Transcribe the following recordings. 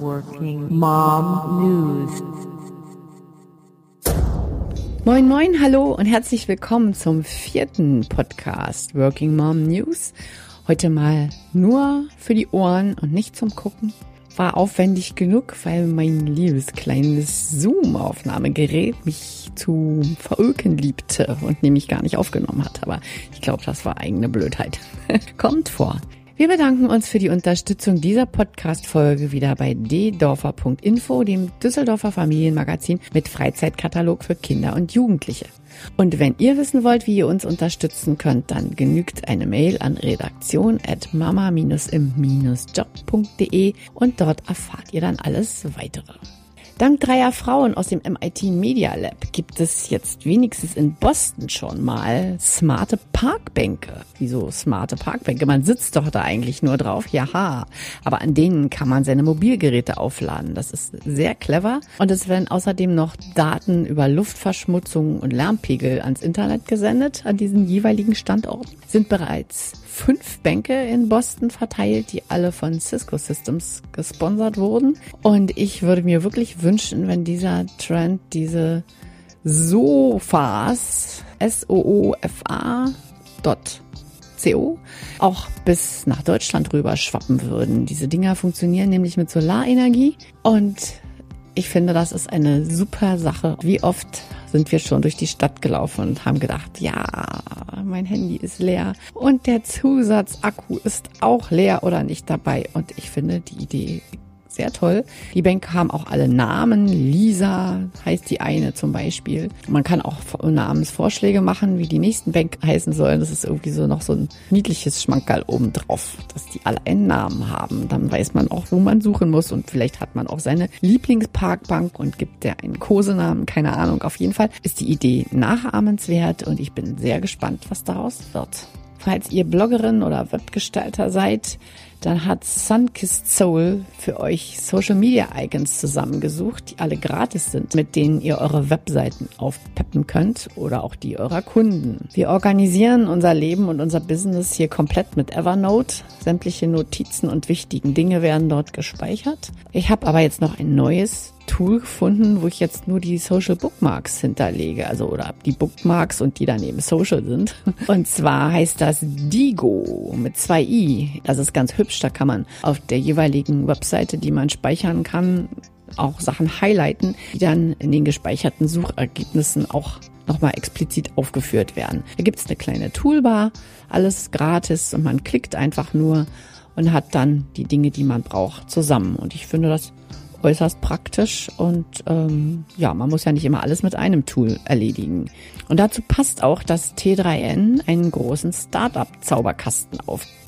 Working Mom News. Moin, moin, hallo und herzlich willkommen zum vierten Podcast Working Mom News. Heute mal nur für die Ohren und nicht zum Gucken. War aufwendig genug, weil mein liebes kleines Zoom-Aufnahmegerät mich zu veröken liebte und nämlich gar nicht aufgenommen hat. Aber ich glaube, das war eigene Blödheit. Kommt vor. Wir bedanken uns für die Unterstützung dieser Podcast-Folge wieder bei ddorfer.info, dem Düsseldorfer Familienmagazin mit Freizeitkatalog für Kinder und Jugendliche. Und wenn ihr wissen wollt, wie ihr uns unterstützen könnt, dann genügt eine Mail an redaktion at mama-im-job.de und dort erfahrt ihr dann alles weitere. Dank dreier Frauen aus dem MIT Media Lab gibt es jetzt wenigstens in Boston schon mal smarte Parkbänke. Wieso smarte Parkbänke? Man sitzt doch da eigentlich nur drauf. Jaha. Aber an denen kann man seine Mobilgeräte aufladen. Das ist sehr clever. Und es werden außerdem noch Daten über Luftverschmutzung und Lärmpegel ans Internet gesendet an diesen jeweiligen Standorten. Sind bereits fünf Bänke in Boston verteilt, die alle von Cisco Systems gesponsert wurden. Und ich würde mir wirklich wünschen, wenn dieser Trend, diese Sofas, S-O-O-F-A auch bis nach Deutschland rüber schwappen würden. Diese Dinger funktionieren nämlich mit Solarenergie und ich finde, das ist eine super Sache. Wie oft sind wir schon durch die Stadt gelaufen und haben gedacht, ja, mein Handy ist leer und der Zusatzakku ist auch leer oder nicht dabei. Und ich finde die Idee sehr toll. Die Bänke haben auch alle Namen. Lisa heißt die eine zum Beispiel. Man kann auch Namensvorschläge machen, wie die nächsten Bänke heißen sollen. Das ist irgendwie so noch so ein niedliches Schmankerl obendrauf, dass die alle einen Namen haben. Dann weiß man auch, wo man suchen muss und vielleicht hat man auch seine Lieblingsparkbank und gibt der einen Kosenamen. Keine Ahnung. Auf jeden Fall ist die Idee nachahmenswert und ich bin sehr gespannt, was daraus wird. Falls ihr Bloggerin oder Webgestalter seid, dann hat Sunkissed Soul für euch Social Media Icons zusammengesucht, die alle gratis sind, mit denen ihr eure Webseiten aufpeppen könnt oder auch die eurer Kunden. Wir organisieren unser Leben und unser Business hier komplett mit Evernote. Sämtliche Notizen und wichtigen Dinge werden dort gespeichert. Ich habe aber jetzt noch ein neues Tool gefunden, wo ich jetzt nur die Social Bookmarks hinterlege, also oder die Bookmarks und die daneben Social sind. Und zwar heißt das Digo mit zwei i. Das ist ganz hübsch. Da kann man auf der jeweiligen Webseite, die man speichern kann, auch Sachen highlighten, die dann in den gespeicherten Suchergebnissen auch nochmal explizit aufgeführt werden. Da gibt es eine kleine Toolbar, alles gratis und man klickt einfach nur und hat dann die Dinge, die man braucht, zusammen. Und ich finde das äußerst praktisch und ähm, ja, man muss ja nicht immer alles mit einem Tool erledigen. Und dazu passt auch, dass T3N einen großen Startup-Zauberkasten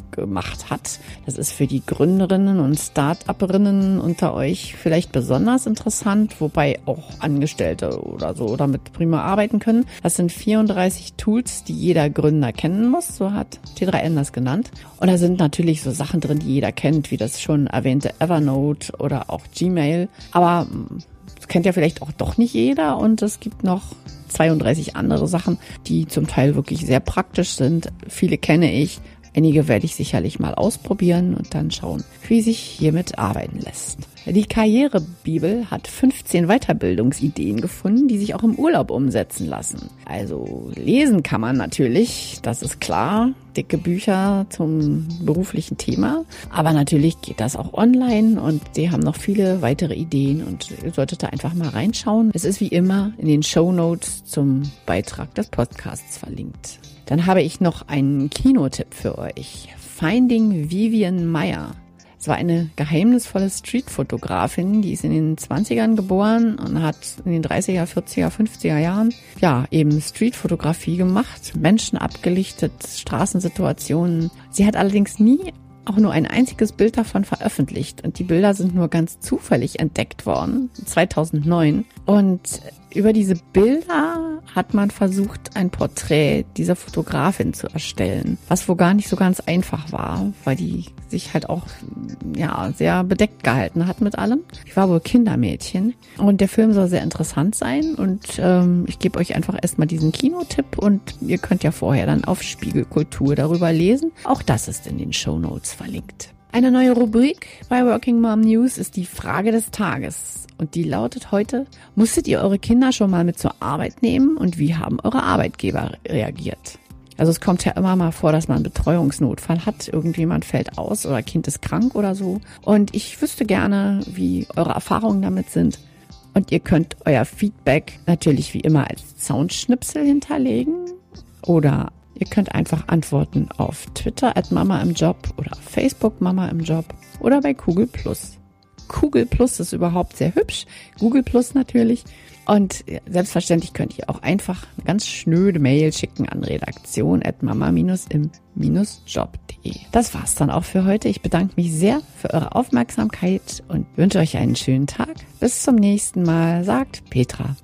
aufgemacht hat. Das ist für die Gründerinnen und Start-Upperinnen unter euch vielleicht besonders interessant, wobei auch Angestellte oder so damit prima arbeiten können. Das sind 34 Tools, die jeder Gründer kennen muss, so hat T3N das genannt. Und da sind natürlich so Sachen drin, die jeder kennt, wie das schon erwähnte Evernote oder auch Gmail. Aber hm, das kennt ja vielleicht auch doch nicht jeder und es gibt noch 32 andere Sachen, die zum Teil wirklich sehr praktisch sind. Viele kenne ich, einige werde ich sicherlich mal ausprobieren und dann schauen, wie sich hiermit arbeiten lässt. Die Karrierebibel hat 15 Weiterbildungsideen gefunden, die sich auch im Urlaub umsetzen lassen. Also lesen kann man natürlich, das ist klar, dicke Bücher zum beruflichen Thema, aber natürlich geht das auch online und die haben noch viele weitere Ideen und ihr solltet da einfach mal reinschauen. Es ist wie immer in den Show Notes zum Beitrag des Podcasts verlinkt. Dann habe ich noch einen Kinotipp für euch. Finding Vivian Meyer es war eine geheimnisvolle Streetfotografin, die ist in den 20ern geboren und hat in den 30er, 40er, 50er Jahren ja eben Streetfotografie gemacht, Menschen abgelichtet, Straßensituationen. Sie hat allerdings nie auch nur ein einziges Bild davon veröffentlicht und die Bilder sind nur ganz zufällig entdeckt worden, 2009. Und über diese Bilder hat man versucht, ein Porträt dieser Fotografin zu erstellen, was wohl gar nicht so ganz einfach war, weil die sich halt auch ja sehr bedeckt gehalten hat mit allem. Ich war wohl Kindermädchen und der Film soll sehr interessant sein und ähm, ich gebe euch einfach erstmal diesen Kinotipp und ihr könnt ja vorher dann auf Spiegelkultur darüber lesen. Auch das ist in den Show Notes verlinkt. Eine neue Rubrik bei Working Mom News ist die Frage des Tages. Und die lautet heute, musstet ihr eure Kinder schon mal mit zur Arbeit nehmen und wie haben eure Arbeitgeber reagiert? Also es kommt ja immer mal vor, dass man einen Betreuungsnotfall hat, irgendjemand fällt aus oder Kind ist krank oder so. Und ich wüsste gerne, wie eure Erfahrungen damit sind. Und ihr könnt euer Feedback natürlich wie immer als Soundschnipsel hinterlegen oder Ihr könnt einfach antworten auf Twitter at Mama im Job oder Facebook Mama im Job oder bei Google Plus. Google Plus ist überhaupt sehr hübsch. Google Plus natürlich. Und selbstverständlich könnt ihr auch einfach eine ganz schnöde Mail schicken an redaktion at mama-im-job.de. Das war's dann auch für heute. Ich bedanke mich sehr für eure Aufmerksamkeit und wünsche euch einen schönen Tag. Bis zum nächsten Mal, sagt Petra.